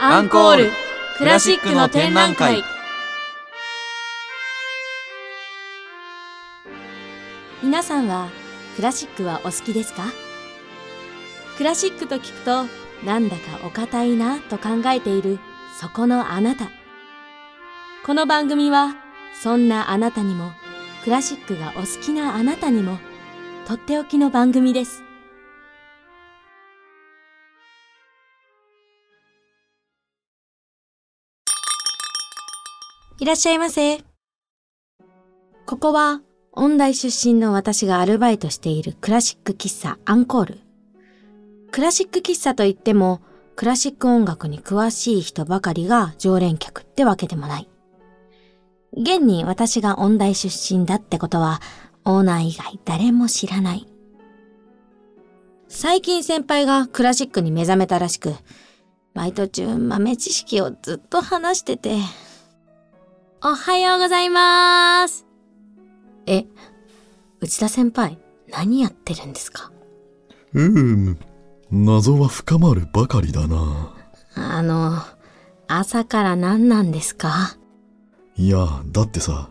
アンコールクラシックの展覧会。皆さんはクラシックはお好きですか？クラシックと聞くとなんだかお堅いなと考えているそこのあなた。この番組はそんなあなたにもクラシックがお好きなあなたにもとっておきの番組です。いらっしゃいませ。ここは、音大出身の私がアルバイトしているクラシック喫茶アンコール。クラシック喫茶といっても、クラシック音楽に詳しい人ばかりが常連客ってわけでもない。現に私が音大出身だってことは、オーナー以外誰も知らない。最近先輩がクラシックに目覚めたらしく、バイト中豆知識をずっと話してて、おはようございます。え、内田先輩、何やってるんですか？うーむ、謎は深まるばかりだな。あの、朝から何なんですか？いや、だってさ、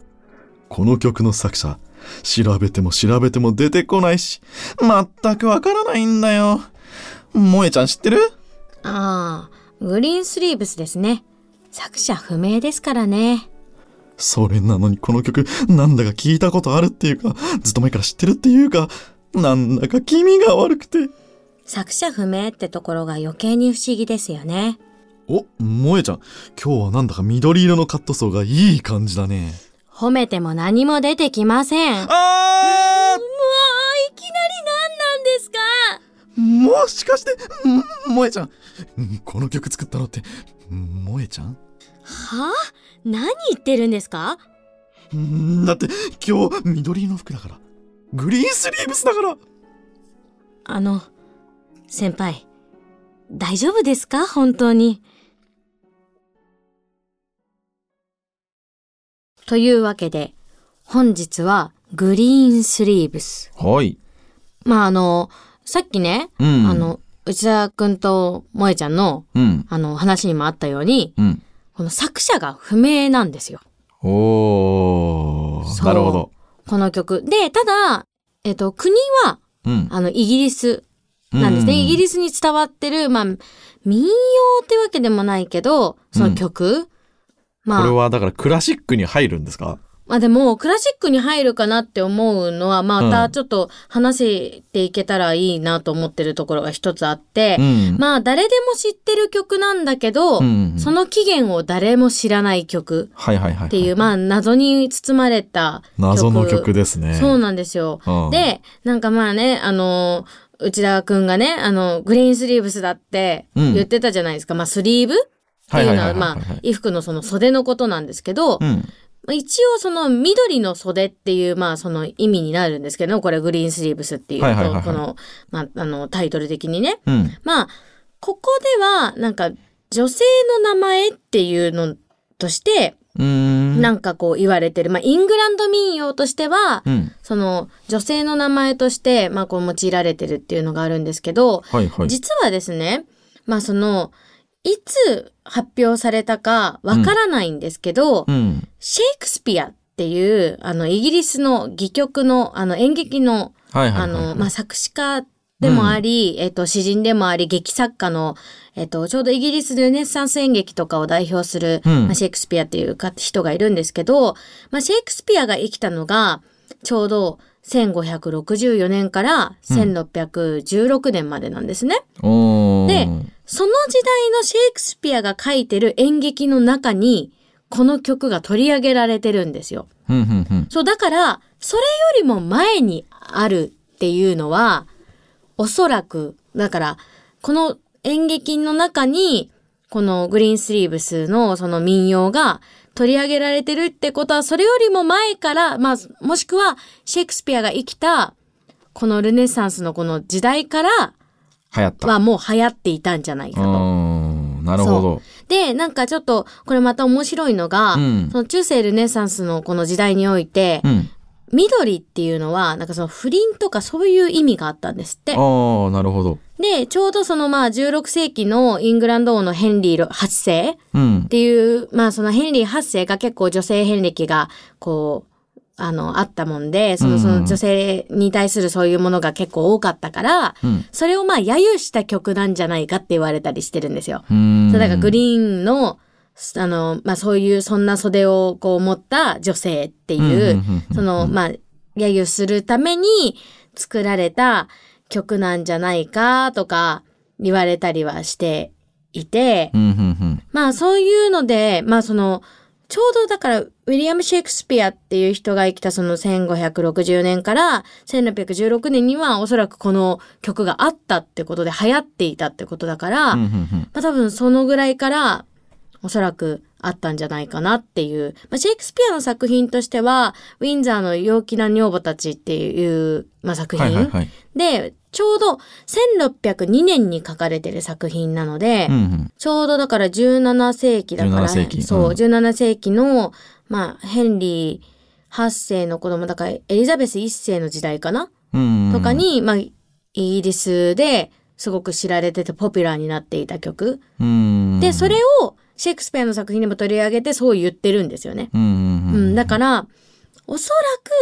この曲の作者、調べても調べても出てこないし、全くわからないんだよ。萌えちゃん知ってる？ああ、グリーンスリーブスですね。作者不明ですからね。それなのにこの曲、なんだか聞いたことあるっていうか、ずっと前から知ってるっていうか、なんだか気味が悪くて。作者不明ってところが余計に不思議ですよね。お、萌えちゃん、今日はなんだか緑色のカットソーがいい感じだね。褒めても何も出てきません。もう、いきなりあ何なんですか？ーもしかして、ん萌えちゃん、んこの曲作ったのって、ん萌えちゃん？はあ？何言ってるんですか？んだって今日緑色の服だから。グリーンスリーブスだから。あの、先輩、大丈夫ですか？本当に。というわけで、本日はグリーンスリーブス。はい。まあ、あの、さっきね、うんあ、の、内田くんと萌えちゃんの、うん。あの、話にもあったように、うん。この作者が不明なんですよ。おー、なるほど。この曲。で、ただ、えっと、国は、うん。あの、イギリスなんですね。イギリスに伝わってる、まあ、民謡ってわけでもないけど、その曲、まあ、これはだからクラシックに入るんですか？まあでも、クラシックに入るかなって思うのは、またちょっと話していけたらいいなと思ってるところが一つあって、んまあ誰でも知ってる曲なんだけど、うんその起源を誰も知らない曲。っていう、まあ謎に包まれた曲。謎の曲ですね。そうなんですよ。うんで、なんかまあね、あの、内田くんがね、あの、グリーンスリーブスだってうん言ってたじゃないですか。まあスリーブっていうのは、まあ、衣服のその袖のことなんですけど、うん。まあ一応その緑の袖っていう、まあその意味になるんですけど、これグリーンスリーブスっていう、はいはいはいはいこの、まあ、あの、タイトル的にね。うん。まあ、ここでは、なんか、女性の名前っていうのとして。なんかこう言われてる。まあ、イングランド民謡としては、うん。その、女性の名前として、まあ、こう用いられてるっていうのがあるんですけど、はいはい。実はですね、まあ、その、いつ発表されたかわからないんですけど、うん。シェイクスピアっていう、あの、イギリスの戯曲の、あの、演劇の。あの、まあ、作詞家でもあり、えっと、詩人でもあり、劇作家の、えっと、ちょうどイギリスルネッサンス演劇とかを代表する、うんまあ、シェイクスピアっていうか人がいるんですけど、まあ、シェイクスピアが生きたのが、ちょうど1564年から1616年までなんですね。おー。でその時代のシェイクスピアが書いてる演劇の中に、この曲が取り上げられてるんですよ。うんうんうん。そう、だから、それよりも前にあるっていうのは、おそらく、だから、この演劇の中に、このグリーンスリーブスのその民謡が取り上げられてるってことは、それよりも前から、まあ、もしくは、シェイクスピアが生きた、このルネサンスのこの時代から流行った。はもう流行っていたんじゃないかと。うん。なるほど。で、なんかちょっと、これまた面白いのが、うんその中世ルネサンスのこの時代において、うん。緑っていうのは、なんかその不倫とかそういう意味があったんですって。ああ、なるほど。で、ちょうどそのまあ16世紀のイングランド王のヘンリー8世っうん。ていう、まあそのヘンリー8世が結構女性遍歴がこう、あの、あったもんで、その、その女性に対するそういうものが結構多かったから、うん。それをまあ揶揄した曲なんじゃないかって言われたりしてるんですよ。うん。そうだからグリーンの、あの、まあそういうそんな袖をこう持った女性っていう、その、まあ、揶揄するために作られた曲なんじゃないかとか言われたりはしていて。まあそういうので、まあその、ちょうどだから、ウィリアム・シェイクスピアっていう人が生きたその1560年から1616年にはおそらくこの曲があったってことで流行っていたってことだから。まあ多分そのぐらいからおそらくあったんじゃないかなっていう。まあ、シェイクスピアの作品としては、ウィンザーの陽気な女房たちっていう、まあ、作品、はい、はい、はい。で、ちょうど1602年に書かれてる作品なので、うん、うん。ちょうどだから17世紀だから、17世紀そう、うん17世紀の、まあ、ヘンリー8世の子供だから、エリザベス1世の時代かな？うん。とか、に、まあ、イギリスですごく知られててポピュラーになっていた曲。うん。で、それをシェイクスピアの作品でも取り上げてそう言ってるんですよね。うん、うん、ううん。ん、だから、おそ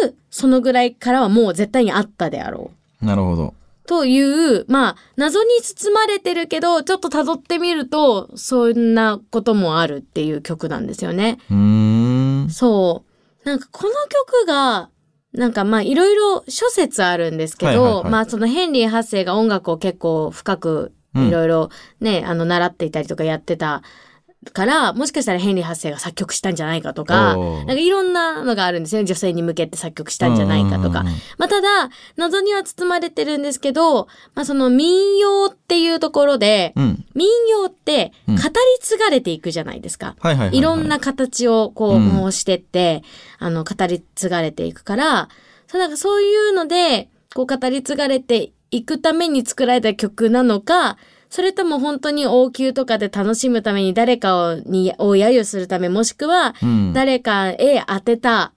らくそのぐらいからはもう絶対にあったであろう。なるほど。という、まあ、謎に包まれてるけど、ちょっと辿ってみると、そんなこともあるっていう曲なんですよね。うーん。そう。なんかこの曲が、なんかまあいろいろ諸説あるんですけど、はいはいはいまあそのヘンリー8世が音楽を結構深くいろいろね、あの習っていたりとかやってたから、もしかしたらヘンリー8世が作曲したんじゃないかとか、なんかいろんなのがあるんですよね。女性に向けて作曲したんじゃないかとかうん。まあただ、謎には包まれてるんですけど、まあその民謡っていうところで、うん。民謡って語うんり継がれていくじゃないですか。はいろんな形をこう、うん模してって、あの、語り継がれていくから、かそういうので、こう語り継がれていくために作られた曲なのか、それとも本当に王宮とかで楽しむために誰かをにを揶揄するため、もしくはうん。誰かへ当てた、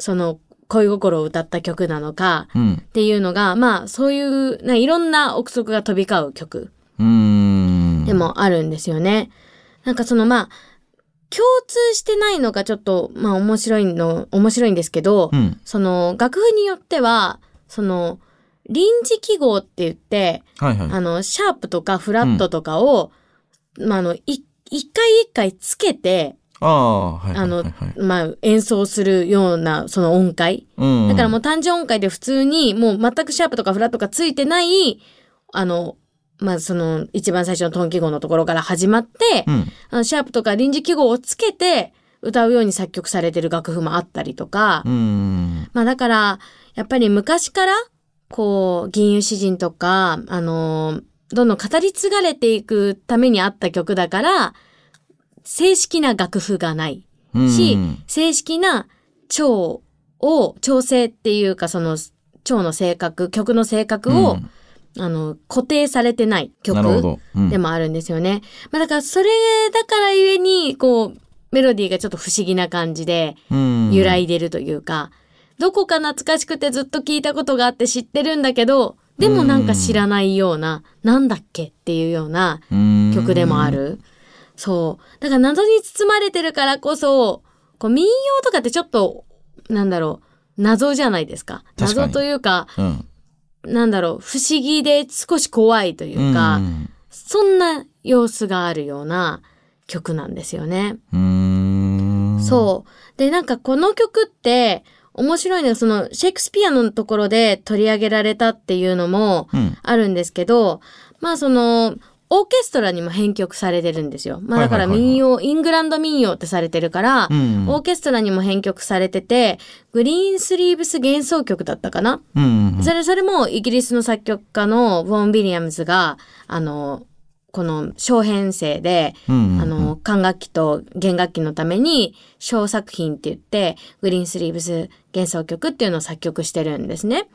その恋心を歌った曲なのか、うん。っていうのが、まあそういう、ないろんな憶測が飛び交う曲。で。もあるんですよね。なんかそのまあ、共通してないのがちょっと、まあ面白いの、面白いんですけど、うん。その楽譜によっては、その臨時記号って言って、はいはい。あの、シャープとかフラットとかを、まああの、い一回一回つけて、ああ、はいはいはい。あのはい、まあ演奏するようなその音階。うん。だからもう単純音階で普通にもう全くシャープとかフラットがついてない、あの、まあその一番最初のトン記号のところから始まって、うん。あのシャープとか臨時記号をつけて歌うように作曲されてる楽譜もあったりとか、うん。まあだからやっぱり昔からこう銀融詩人とか、あのどんどん語り継がれていくためにあった曲だから、正式な楽譜がない。うん。し、正式な調を、調整っていうかその調の性格、曲の性格を、うんあの、固定されてない曲でもあるんですよね。まあだからそれだからゆえに、こう、メロディーがちょっと不思議な感じでうん揺らいでるというか、どこか懐かしくてずっと聞いたことがあって知ってるんだけど、でもなんか知らないような、なんだっけっていうような曲でもあ。る。そう。だから謎に包まれてるからこそ、こう民謡とかってちょっと、なんだろう、謎じゃないですか。謎というか、うん。なんだろう、不思議で少し怖いというか、うんそんな様子があるような曲なんですよね。うーん。そう。で、なんかこの曲って、面白いのは、その、シェイクスピアのところで取り上げられたっていうのもうん。あるんですけど、まあその、オーケストラにも編曲されてるんですよ。まあだから民謡、イングランド民謡ってされてるから、うん。オーケストラにも編曲されてて、グリーンスリーブス幻想曲だったかな、うん。それ、それもイギリスの作曲家のウォン・ウィリアムズが、あの、この小編成で、うん。あの、管楽器と弦楽器のために小作品って言って、グリーンスリーブス幻想曲っていうのを作曲してるんですね。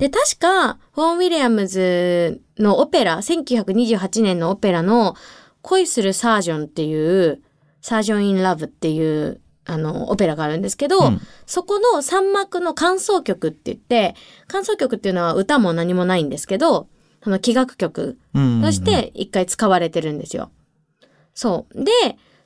で、確か、フォン・ウィリアムズのオペラ、1928年のオペラの恋するサージョンっていう、サージョン・イン・ラブっていうあの、オペラがあるんですけど、うんそこの3幕の感想曲って言って、感想曲っていうのは歌も何もないんですけど、その器楽曲うんとして一回使われてるんですよ。そう。で、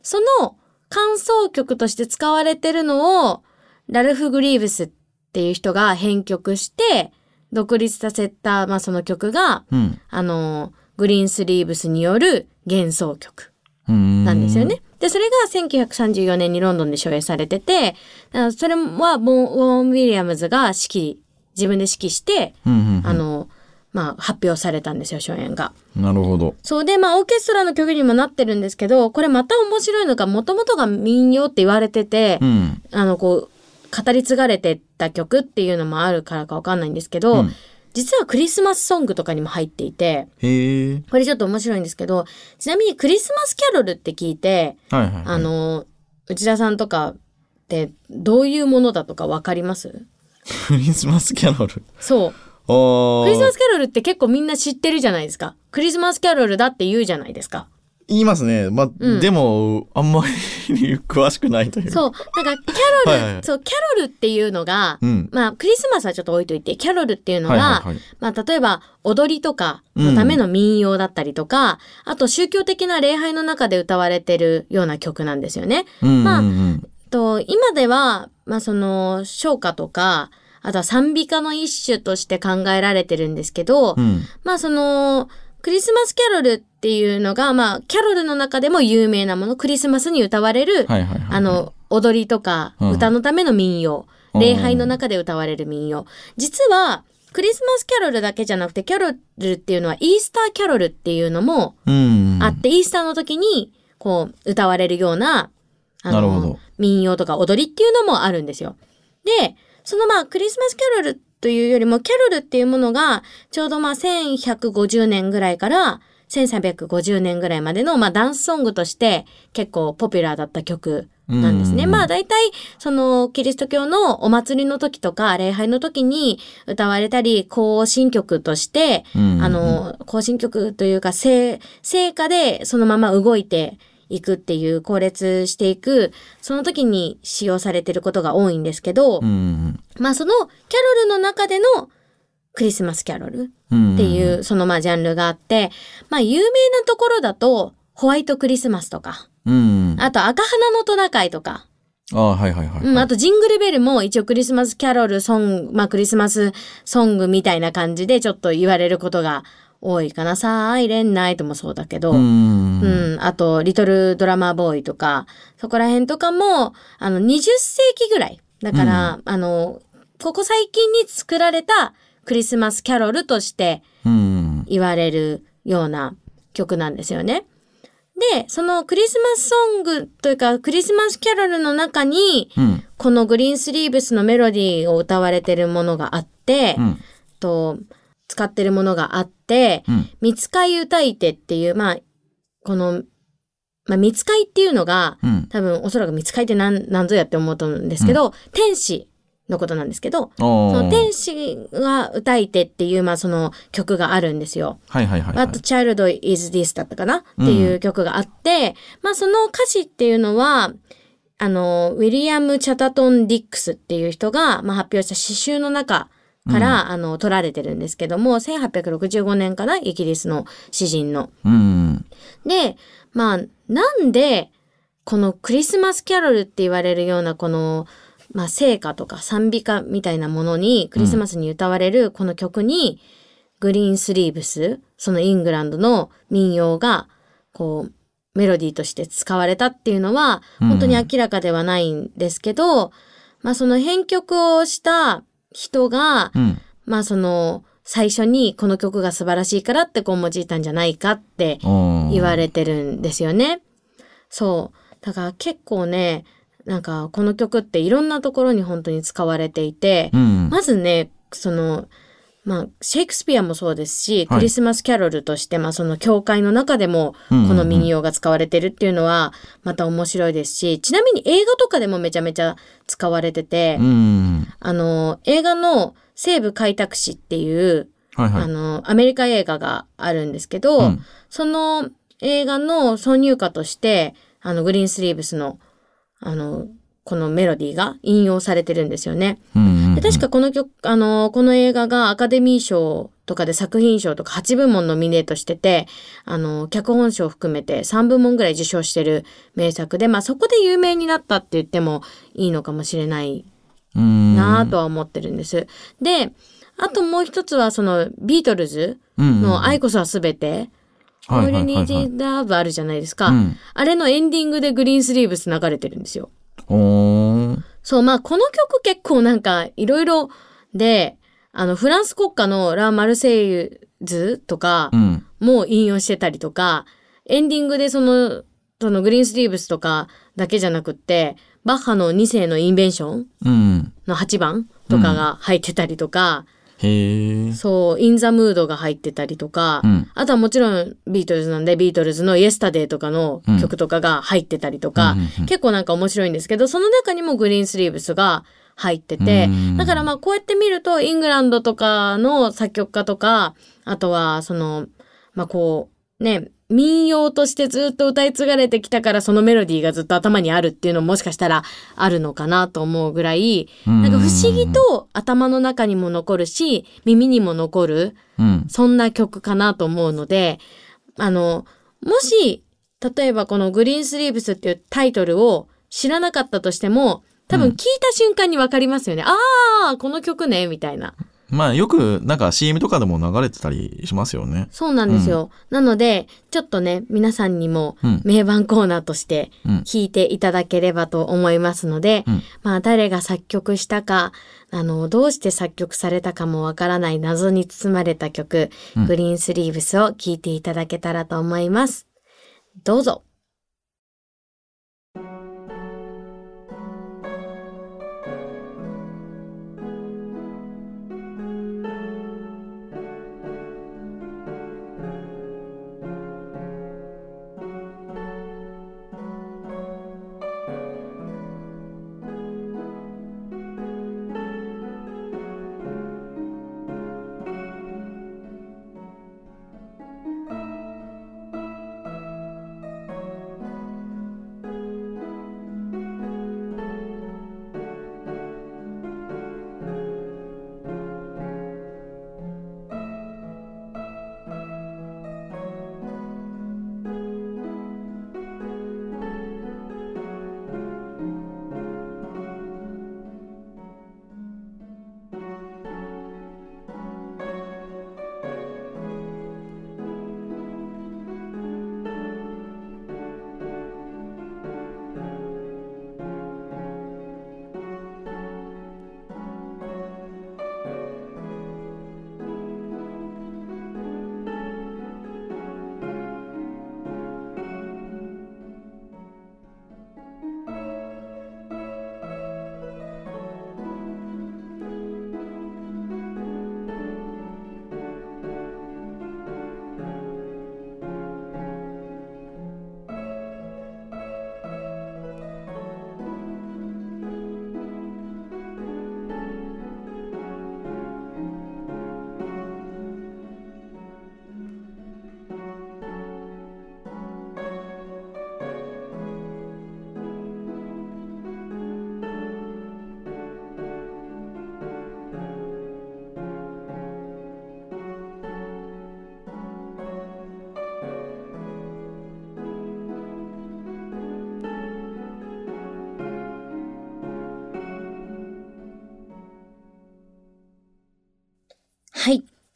その感想曲として使われてるのを、ラルフ・グリーブスっていう人が編曲して、独立させた、まあその曲が、うんあの、グリーンスリーブスによる幻想曲うんなんですよね。で、それが1934年にロンドンで上映されてて、あそれはボン・ウォン・ウィリアムズが指揮、自分で指揮して、うんうんうんあの、まあ、発表されたんですよ、初演が。なるほど。そうで、まあ、オーケストラの曲にもなってるんですけど、これまた面白いのが、もともとが民謡って言われてて、うん。あの、こう、語り継がれてった曲っていうのもあるからかわかんないんですけど、うん実はクリスマスソングとかにも入っていて。これちょっと面白いんですけど、ちなみにクリスマスキャロルって聞いて、はいはい、はい。あ、の、内田さんとかってどういうものだとかわかります？クリスマスキャロル？そう。クリスマスキャロルって結構みんな知ってるじゃないですか。クリスマスキャロルだって言うじゃないですか。言いますね。まあ、うんでも、あんまり 詳しくないという。そう。なんかキャロル、はいはいそう、キャロルっていうのが、うん。まあ、クリスマスはちょっと置いといて、キャロルっていうのが、はいはいはい。まあ、例えば、踊りとかのための民謡だったりとか、あと宗教的な礼拝の中で歌われてるような曲なんですよね。うんまあうんうんと、今では、まあ、その、唱歌とか、あとは賛美歌の一種として考えられてるんですけど、うん。まあ、その、クリスマスキャロルっていうのが、まあ、キャロルの中でも有名なもの、クリスマスに歌われる。あ、の、踊りとか、うん歌のための民謡、うん礼拝の中で歌われる民謡。実は、クリスマスキャロルだけじゃなくて、キャロルっていうのはイースターキャロルっていうのもうん。あって、イースターの時に、こう、歌われるような、あなるほど民謡とか踊りっていうのもあるんですよ。で、そのまあ、クリスマスキャロルというよりも、キャロルっていうものが、ちょうどまあ、1150年ぐらいから、1350年ぐらいまでの、まあ、ダンスソングとして結構ポピュラーだった曲なんですね。うんまあ、大体、その、キリスト教のお祭りの時とか、礼拝の時に歌われたり、行進曲として、うんあ、の、行進曲というか、聖、聖歌でそのまま動いていくっていう、後列していく、その時に使用されてることが多いんですけど、うん。まあそのキャロルの中でのクリスマスキャロルうん。っていう、そのまあジャンルがあって、まあ有名なところだと、ホワイトクリスマスとか、うん。あと赤花のトナカイとか、ああ、はいはいはい。うん、あとジングルベルも一応クリスマスキャロルソング、まあクリスマスソングみたいな感じでちょっと言われることが多いかな。サイレンナイトもそうだけど、うん。うん、あと、リトルドラマーボーイとか、そこら辺とかも、あの、20世紀ぐらい。だから、あの、ここ最近に作られたクリスマスキャロルとしてうん。言われるような曲なんですよね。で、そのクリスマスソングというか、クリスマスキャロルの中に、うん。このグリーンスリーブスのメロディーを歌われてるものがあって、うん。と、使ってるものがあって、うん。見つかい歌い手っていう、まあ、この、まあ、見つかいっていうのが、うん。多分おそらく見つかいって何、何ぞやって思うと思うんですけど、天使のことなんですけど。その天使が歌い手っていう、まあその曲があるんですよ。はいはいはいはい。What Child is This だったかなっていう曲があって、まあその歌詞っていうのは、あの、ウィリアム・チャタトン・ディックスっていう人が、まあ、発表した詩集の中から、あの、取られてるんですけども、1865年かなイギリスの詩人の。うん。で、まあ、なんで、このクリスマスキャロルって言われるようなこの、まあ、聖歌とか賛美歌みたいなものに、クリスマスに歌われるこの曲に、グリーンスリーブス、そのイングランドの民謡が、こう、メロディーとして使われたっていうのは、うん本当に明らかではないんですけど、まあその編曲をした人が、うん。まあその、最初にこの曲が素晴らしいからってこう用いたんじゃないかって言言われてるんですよね。そう。だから結構ね、なんかこの曲っていろんなところに本当に使われていて、うん。まずね、その、まあ、シェイクスピアもそうですし、はいクリスマスキャロルとして、まあその教会の中でもこの民謡が使われてるっていうのはまた面白いですし、ちなみに映画とかでもめちゃめちゃ使われてて、うん。あの、映画の西部開拓史っていう、はいはい。あの、アメリカ映画があるんですけど、うんその映画の挿入歌として、あの、グリーンスリーブスの、あの、このメロディーが引用されてるんですよね。うんで確かこの曲、あの、この映画がアカデミー賞とかで作品賞とか8部門ノミネートしてて、あの、脚本賞を含めて3部門ぐらい受賞してる名作で、まあそこで有名になったって言ってもいいのかもしれないうん。なぁとは思ってるんです。で、あともう一つはそのビートルズの愛こそはすべて、はいはい All は You いはい。Need is Love あるじゃないですか。うん。あれのエンディングでグリーンスリーブス流れてるんですよ。そう、まあこの曲結構なんかいろいろで、あのフランス国歌のラ・マルセイユズとかうん。も引用してたりとか、エンディングでその、そのグリーンスリーブスとかだけじゃなくって、バッハの2声のインベンションうん。の8番とかが入ってたりとか、そう、 In the Mood が入ってたりとか、うん。あとはもちろんビートルズなんでビートルズの Yesterday とかの曲とかが入ってたりとか、うん。結構なんか面白いんですけど、その中にもグリーンスリーブスが入っててうん、だからまあこうやって見るとイングランドとかの作曲家とか、あとはその、まあこう、ね、民謡としてずっと歌い継がれてきたからそのメロディーがずっと頭にあるっていうのももしかしたらあるのかなと思うぐらい、なんか不思議と頭の中にも残るし、耳にも残る、うんそんな曲かなと思うので、あの、もし、例えばこのグリーンスリーブスっていうタイトルを知らなかったとしても、多分聞いた瞬間にわかりますよね。ああ、この曲ね、みたいな。まあよくなんか CM とかでも流れてたりしますよねそうなんですよ。なので、ちょっとね、皆さんにもうん名盤コーナーとしてうん聞いていただければと思いますので、うんまあ誰が作曲したか、あの、どうして作曲されたかもわからない謎に包まれた曲、うんグリーンスリーブスを聞いていただけたらと思います。どうぞ。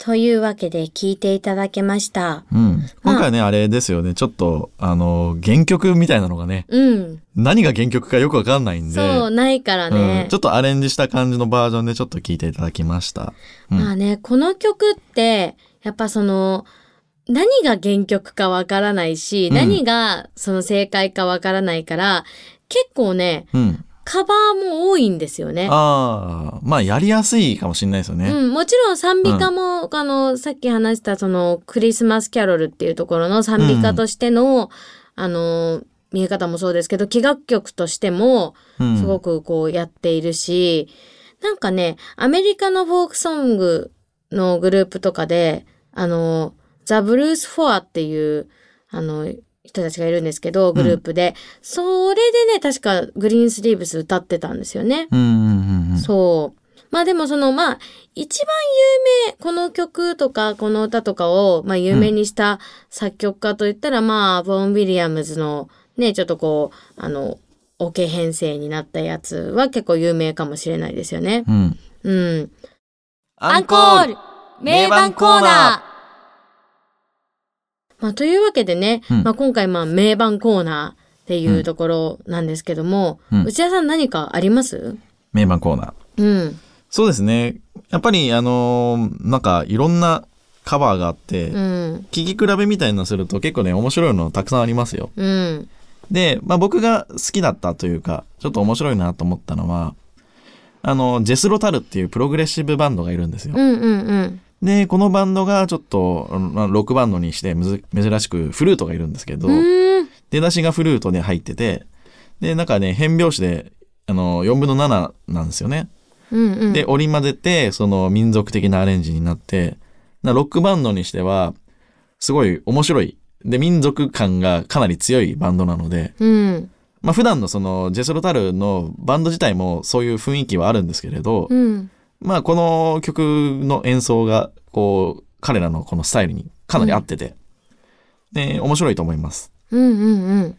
というわけで聞いていただけました。うん今回ねあれですよねちょっとあの原曲みたいなのがねうん。何が原曲かよくわかんないんでそう、ないからね。うん、ちょっとアレンジした感じのバージョンでちょっと聞いていただきました。うんまあね、この曲って、やっぱその、何が原曲かわからないし、うん何がその正解かわからないから、結構ね、うん。カバーも多いんですよね。ああ、まあやりやすいかもしれないですよね。うん、もちろん賛美歌も、あの、さっき話したそのクリスマスキャロルっていうところの賛美歌としての、あの、見え方もそうですけど、器楽曲としても、うん、すごくこうやっているし、なんかね、アメリカのフォークソングのグループとかで、あの、ザ・ブルース・フォアっていう、あの、人たちがいるんですけど、グループで。それでね、確かグリーンスリーブス歌ってたんですよね。うんうんうんうん。そう。まあでもその、まあ、一番有名、この曲とか、この歌とかを、まあ有名にした作曲家といったら、まあ、ボン・ウィリアムズの、ね、ちょっとこう、あの、オケ編成になったやつは結構有名かもしれないですよね。うん。うん。アンコール名盤コーナまあ、というわけでね、うんまあ今回まあ名盤コーナーっていうところなんですけども、うん内田さん何かあります？名盤コーナー。うん。そうですね。やっぱり、あのーなんか、いろんなカバーがあって、うん。聴き比べみたいなのすると結構ね、面白いのたくさんありますよ。うん。で、まあ僕が好きだったというか、ちょっと面白いなと思ったのは、あの、ジェスロタルっていうプログレッシブバンドがいるんですよう。んうんうん。で、このバンドがちょっと、まあロックバンドにして珍しくフルートがいるんですけど。出だしがフルートで入ってて、で、なんかね、変拍子で、あの、4分の7なんですよね。うんうん。で、織り交ぜて、その民族的なアレンジになって、なロックバンドにしては、すごい面白い。で、民族感がかなり強いバンドなので、うん。まあ普段のそのジェスロタルのバンド自体もそういう雰囲気はあるんですけれど、うん。まあこの曲の演奏が、こう、彼らのこのスタイルにかなり合ってて、で、面白いと思います。うんうんうん。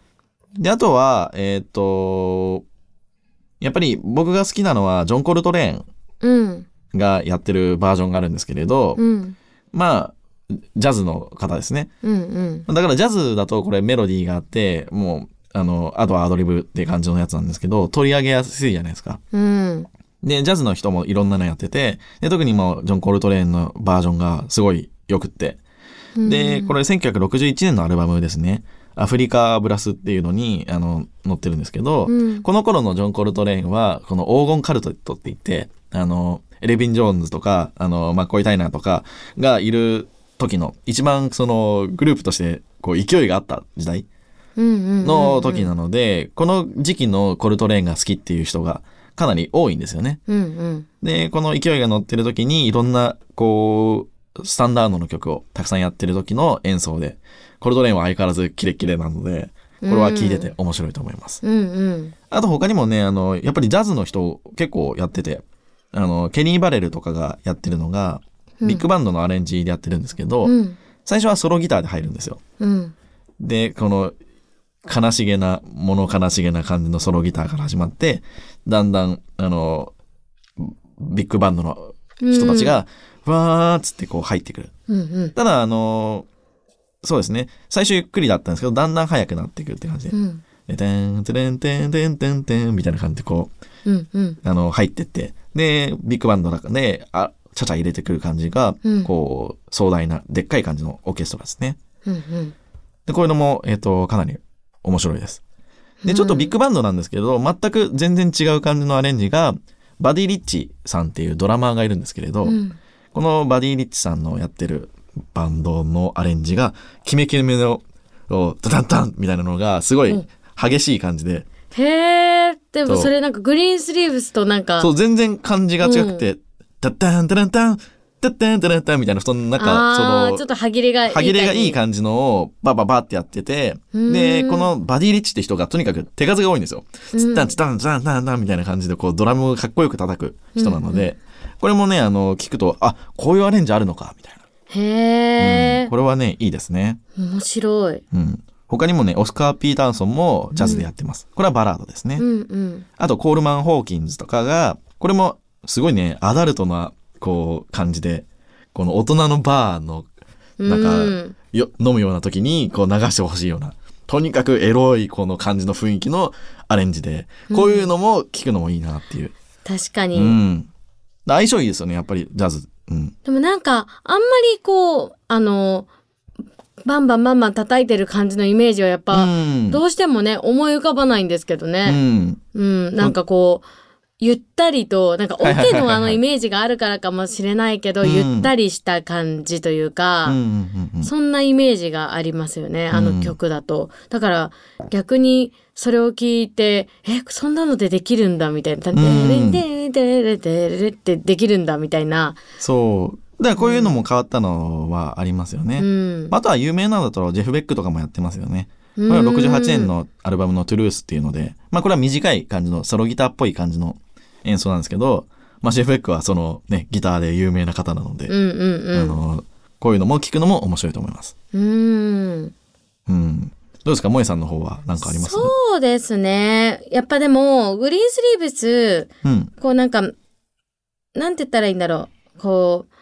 で、あとは、えーっと、やっぱり僕が好きなのは、ジョン・コルトレーンうん。がやってるバージョンがあるんですけれど、うん。まあ、ジャズの方ですね。うんうん。だからジャズだとこれメロディーがあって、もう、あの、あとはアドリブって感じのやつなんですけど、取り上げやすいじゃないですか。うん。で、ジャズの人もいろんなのやってて、で、特にもうジョン・コルトレーンのバージョンがすごい良くって。で、これ1961年のアルバムですね。アフリカブラスっていうのに、あの、載ってるんですけど、うんこの頃のジョン・コルトレーンは、この黄金カルトって言って、あの、エレビン・ジョーンズとか、あの、マッコイ・タイナーとかがいる時の、一番そのグループとして、こう、勢いがあった時代の時なので、この時期のコルトレーンが好きっていう人がかなり多いんですよね。うんうん。で、この勢いが乗ってる時に、いろんな、こう、スタンダードの曲をたくさんやってる時の演奏で、コルトレーンは相変わらずキレッキレなので、これは聴いてて面白いと思います。うんうん。あと他にもね、あの、やっぱりジャズの人結構やってて、あの、ケニー・バレルとかがやってるのが、ビッグバンドのアレンジでやってるんですけど、うん。最初はソロギターで入るんですよ。うん。で、この、悲しげな、物悲しげな感じのソロギターから始まって、だんだん、あの、ビッグバンドの人たちが、わーっつってこう入ってくる。うんうん。ただ、あの、そうですね。最初ゆっくりだったんですけど、だんだん速くなっていくって感じでう。ん。で、てん、てんてんてんてんてんみたいな感じでこう、うんうん。あの、入ってって、で、ビッグバンドの中で、あ、ちゃちゃ入れてくる感じが、うんこう、壮大な、でっかい感じのオーケストラですね。うんうん。で、こういうのも、えっ、と、かなり面白いです。で、ちょっとビッグバンドなんですけど、全く全然違う感じのアレンジが、バディ・リッチさんっていうドラマーがいるんですけれど、うん。このバディ・リッチさんのやってるバンドのアレンジが、キメキメの、こうダダンダンみたいなのが、すごい激しい感じで、へえ。でもそれなんかグリーンスリーブスとなんか。そう、全然感じが違くて、タッタンタランタン、タッタンタランタンみたいな、そのなんか、そのちょっ、と歯切れがいい。歯切れがいい感じのをバババってやってて、うんで、このバディリッチって人がとにかく手数が多いんですよ。うんツッタンツッタンツッタンタンタンみたいな感じでこうドラムをかっこよく叩く人なので、これもね、あの、聞くと、あ、こういうアレンジあるのか、みたいな。へえうん。これはね、いいですね。面白い。うん。他にもね、オスカー・ピーターソンもジャズでやってます。これはバラードですね。うんうん。あと、コールマン・ホーキンズとかが、これもすごいね、アダルトな、こう、感じで、この大人のバーの、なんか、うんよ飲むような時に、こう流してほしいような、とにかくエロいこの感じの雰囲気のアレンジで、こういうのも聞くのもいいなっていう。確かに。うん。相性いいですよね、やっぱり、ジャズ。うん。でもなんか、あんまりこう、あの、バンバンバンバン叩いてる感じのイメージはやっぱ、うん。どうしてもね、思い浮かばないんですけどうね。ん。うん、なんかこう、ゆったりと、なんかオケのあのイメージがあるからかもしれないけど、うんゆったりした感じといううん。か。そんなイメージがありますよね、あうんの曲だと。だから逆にそれを聞いて、え、そんなのでできるんだみたいな、んデレデレデレデレってできるんだみたいな。そう。だからこういうのも変わったのはありますよね。うん。あとは有名なのだと、ジェフ・ベックとかもやってますよね。これは68年のアルバムの Truth っていうので、まあこれは短い感じのソロギターっぽい感じの演奏なんですけど、まあシェフエックはそのね、ギターで有名な方なので、うんうんうん。あの、こういうのも聞くのも面白いと思います。うん。うん。どうですか？萌えさんの方は何かあります？そうですね。やっぱでも、グリーンスリーブス、うん。こうなんか、なんて言ったらいいんだろう。こう、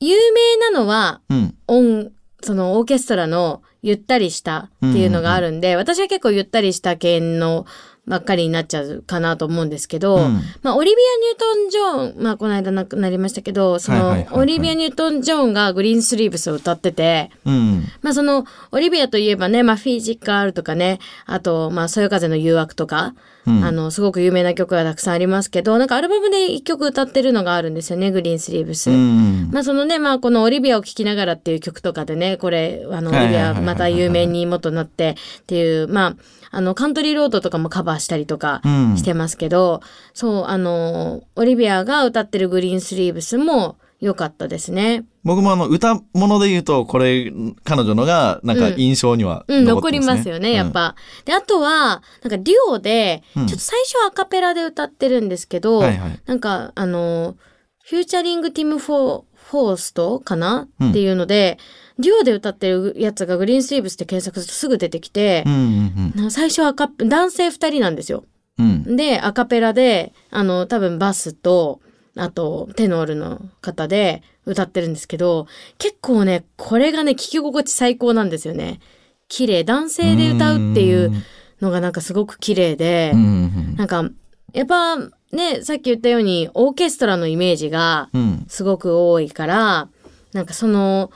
有名なのは、うん。音、そのオーケストラのゆったりしたっていうのがあるんで、私は結構ゆったりした系のばっかりになっちゃうかなと思うんですけど、うんまあ、オリビア・ニュートン・ジョーン、まあ、この間亡くなりましたけど、その、はいはいはいはいオリビア・ニュートン・ジョーンがグリーンスリーブスを歌ってて、うん。まあ、その、オリビアといえばね、まあ、フィジカルとかね、あと、まあ、そよ風の誘惑とか、うんあの、すごく有名な曲がたくさんありますけど、なんかアルバムで一曲歌ってるのがあるんですよね、グリーンスリーブス。うん。まあそのね、まあこのオリビアを聴きながらっていう曲とかでね、これ、あの、オリビアまた有名にもっとなってっていう、まあ、あの、 Country Road とかもカバーしたりとかうん。してますけど、そう、あの、オリビアが歌ってるグリーンスリーブスも良かったですね。僕もあの歌物で言うとこれ彼女のがなんか印象にはうん、残残ってますね、りますよね、やっぱ。で、あとは、なんかデュオで、ちょうんっと最初はアカペラで歌ってるんですけど、うんはいはい。なんか、あの、 featuring ティム・フォー、フォーストかな、うん。っていうので、デュオで歌ってるやつがグリーンスリーブスって検索するとすぐ出てきてう、んうんな最初は男性二人なんですよ。うんうんで、アカペラで、あの、多分バスと、あと、テノールの方で歌ってるんですけど、結構ね、これがね、聞き心地最高なんですよね。綺麗。男性で歌うっていうのがなんかすごく綺麗で、うんうんなんか、やっぱね、さっき言ったように、オーケストラのイメージがうんすごく多いから、なんかその、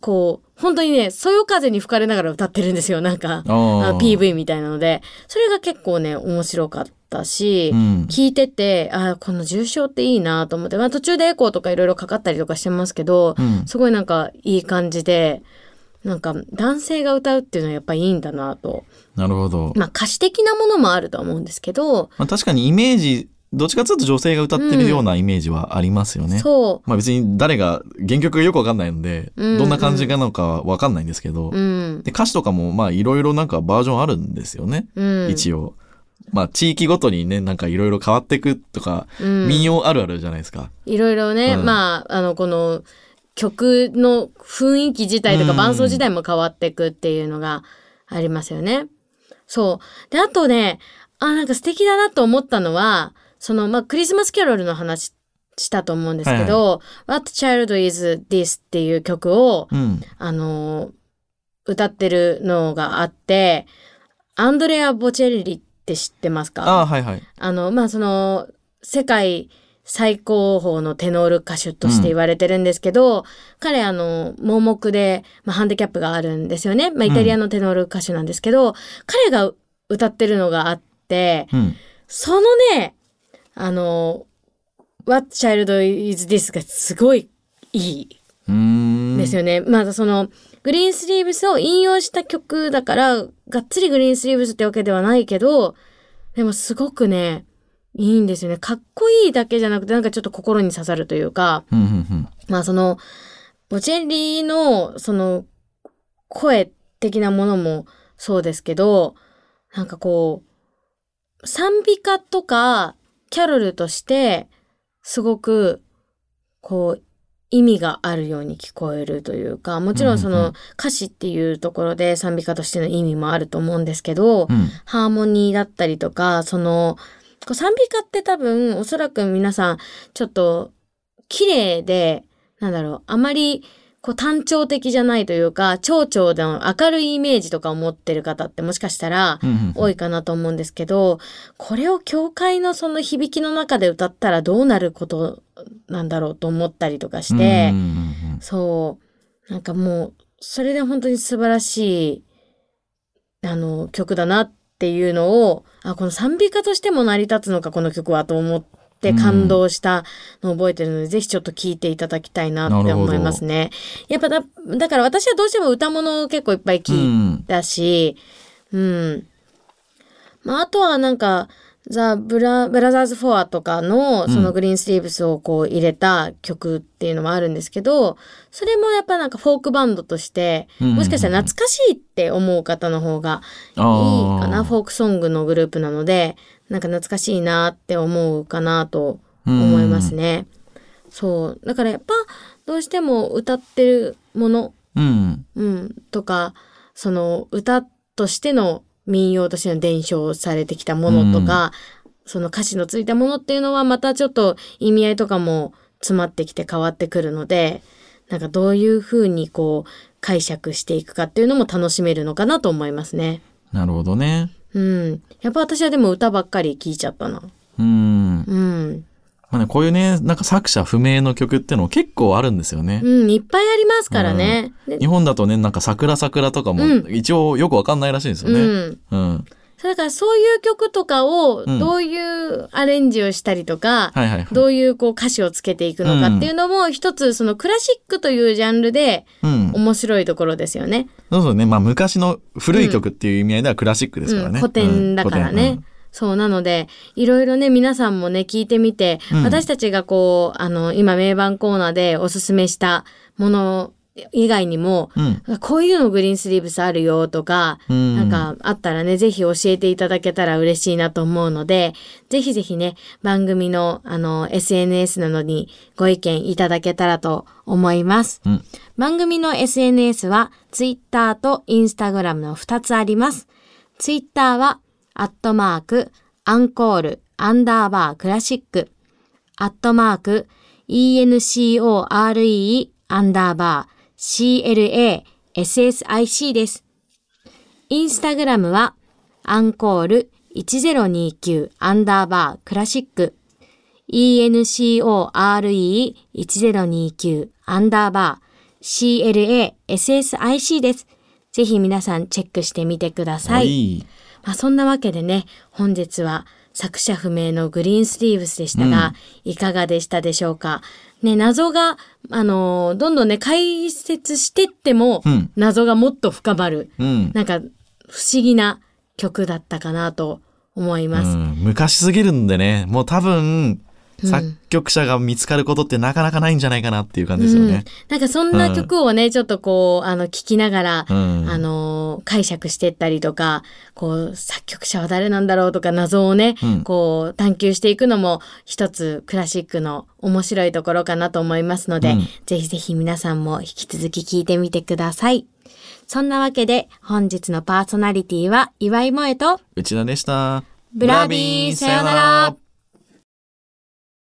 こう、本当にね、そよ風に吹かれながら歌ってるんですよ、なんか。PV みたいなので、それが結構ね、面白かったし、うん。聞いてて、あこの重症っていいなと思って、まあ途中でエコーとかいろいろかかったりとかしてますけど、うん。すごいなんかいい感じで、なんか男性が歌うっていうのはやっぱいいんだなと。なるほど、まあ歌詞的なものもあるとは思うんですけど、まあ、確かにイメージどっちかというと女性が歌ってるようなイメージはありますよね、そまあ別に誰が原曲がよくわかんないので、うんどんな感じなのかはわかんないんですけど、う。うん。で歌詞とかもまあいろいろなんかバージョンあるんですよね、うん。一応まあ地域ごとにねなんかいろいろ変わっていくとか、うん民謡あるあるじゃないですかいろいろね、うんまあ、あの、この曲の雰囲気自体とかうん伴奏自体も変わっていくっていうのがありますよね。そう。で、あとね、あ、なんか素敵だなと思ったのは、その、まあ、クリスマスキャロルの話したと思うんですけど、What Child Is This っていう曲を、うん。あの、歌ってるのがあって、アンドレア・ボチェリって知ってますか？ああはいはい。あの、まあ、その、世界最高峰のテノール歌手として言われてるんですけど、彼、あの、盲目で、まあ、ハンディキャップがあるんですよね。まあ、イタリアのテノール歌手なんですけど、彼が歌ってるのがあって、うん。そのね、あの、What Child Is This がすごいいい。ですよね。まあそのグリーンスリーブスを引用した曲だからがっつりグリーンスリーブスってわけではないけどでもすごくねいいんですよね。かっこいいだけじゃなくてなんかちょっと心に刺さるというかまあそのボチェリのその声的なものもそうですけどなんかこう賛美歌とかキャロルとしてすごくこう意味があるように聞こえるというかもちろんその歌詞っていうところで賛美歌としての意味もあると思うんですけど、うん。ハーモニーだったりとか、その、こう賛美歌って多分、おそらく皆さん、ちょっと、綺麗で、なんだろう、あまり、こう単調的じゃないというか、蝶々の明るいイメージとかを持ってる方ってもしかしたら多いかなと思うんですけど、これを教会のその響きの中で歌ったらどうなることなんだろうと思ったりとかして、そう。なんかもう、それで本当に素晴らしい、あの、曲だなっていうのを、あ、この賛美歌としても成り立つのか、この曲はと思って感動したのを覚えてるので、ぜひちょっと聴いていただきたいなって思いますね。やっぱだ、だから私はどうしても歌物を結構いっぱい聴いうんたし、うん。まあ、あとはなんか、ザ・ブラブラザーズ・フォアとかのうんそのグリーンスリーブスをこう入れた曲っていうのもあるんですけど、それもやっぱなんかフォークバンドとして、うんもしかしたら懐かしいって思う方の方がいいあかな。フォークソングのグループなので、なんか懐かしいなって思うかなと思いますね。そう。だからやっぱどうしても歌ってるもの、うん。うん、とか、その歌としての民謡としての伝承されてきたものとか、その歌詞のついたものっていうのはまたちょっと意味合いとかも詰まってきて変わってくるので、なんかどういうふうにこう解釈していくかっていうのも楽しめるのかなと思いますね。なるほどね。うん。やっぱ私はでも歌ばっかり聴いちゃったな。うん。うん。まあね、こういうね、なんか作者不明の曲ってのも結構あるんですよね。うん、いっぱいありますからね。で日本だとね、なんか桜桜とかもうん一応よくわかんないらしいんですよね。うん。うん。そうだからそういう曲とかをうんどういうアレンジをしたりとか、はいはいはい。どういうこう歌詞をつけていくのかっていうのも一つそのクラシックというジャンルでうん。面白いところですよね。そうそうね。まあ昔の古い曲っていう意味合いではクラシックですからね。うん、古典だからね。そうなのでいろいろね皆さんもね聞いてみて、うん私たちがこうあの今名盤コーナーでおすすめしたもの以外にも、うん。こういうのグリーンスリーブスあるよとか、うん。なんかあったらね、ぜひ教えていただけたら嬉しいなと思うので、ぜひぜひね、番組のあの SNS などにご意見いただけたらと思います。うん。番組の SNS は Twitter と Instagram の2つあります。Twitter は、アットマーク、アンコール、アンダーバークラシック、アットマーク、ENCORE、アンダーバー、CLA、SSIC です。インスタグラムは、アンコール1029アンダーバークラシック、ENCORE1029 アンダーバー CLASSIC です。ぜひ皆さんチェックしてみてください。い。まあ、そんなわけでね、本日は作者不明のグリーンスリーブスでしたが、いかがでしたでしょうか？ね、謎が、あのーどんどんね、解説してっても、うん謎がもっと深まる、うん。なんか、不思議な曲だったかなと思います。うん昔すぎるんでね、もう多分、うん作曲者が見つかることってなかなかないんじゃないかなっていう感じですよね。なんかそんな曲をね、ちょっとこう、あの、聞きながら、うん。あのー解釈してったりとか、こう、作曲者は誰なんだろうとか謎をね、うんこう、探求していくのも一つクラシックの面白いところかなと思いますので、うんぜひぜひ皆さんも引き続き聞いてみてください。そんなわけで、本日のパーソナリティは岩井萌と、内田でした。ブラビーさよなら